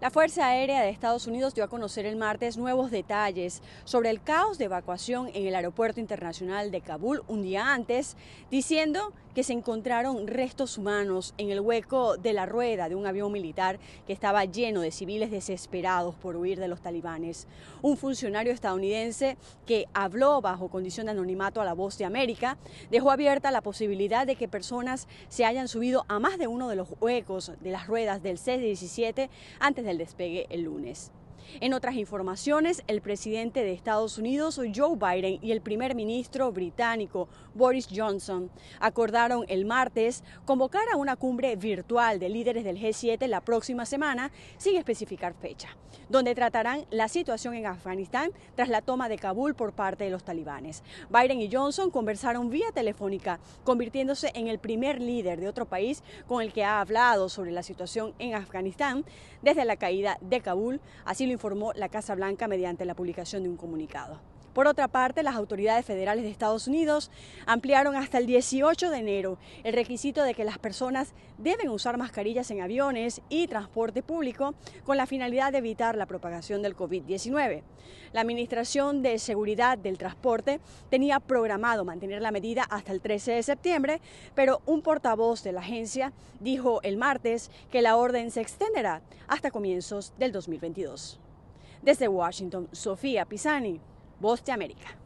La Fuerza Aérea de Estados Unidos dio a conocer el martes nuevos detalles sobre el caos de evacuación en el Aeropuerto Internacional de Kabul un día antes, diciendo que se encontraron restos humanos en el hueco de la rueda de un avión militar que estaba lleno de civiles desesperados por huir de los talibanes. Un funcionario estadounidense que habló bajo condición de anonimato a la voz de América dejó abierta la posibilidad de que personas se hayan subido a más de uno de los huecos de las ruedas del C-17 antes del despegue el lunes. En otras informaciones, el presidente de Estados Unidos, Joe Biden, y el primer ministro británico, Boris Johnson, acordaron el martes convocar a una cumbre virtual de líderes del G7 la próxima semana, sin especificar fecha, donde tratarán la situación en Afganistán tras la toma de Kabul por parte de los talibanes. Biden y Johnson conversaron vía telefónica, convirtiéndose en el primer líder de otro país con el que ha hablado sobre la situación en Afganistán desde la caída de Kabul, así lo informó la Casa Blanca mediante la publicación de un comunicado. Por otra parte, las autoridades federales de Estados Unidos ampliaron hasta el 18 de enero el requisito de que las personas deben usar mascarillas en aviones y transporte público con la finalidad de evitar la propagación del COVID-19. La Administración de Seguridad del Transporte tenía programado mantener la medida hasta el 13 de septiembre, pero un portavoz de la agencia dijo el martes que la orden se extenderá hasta comienzos del 2022. Desde Washington, Sofía Pisani, Voz de América.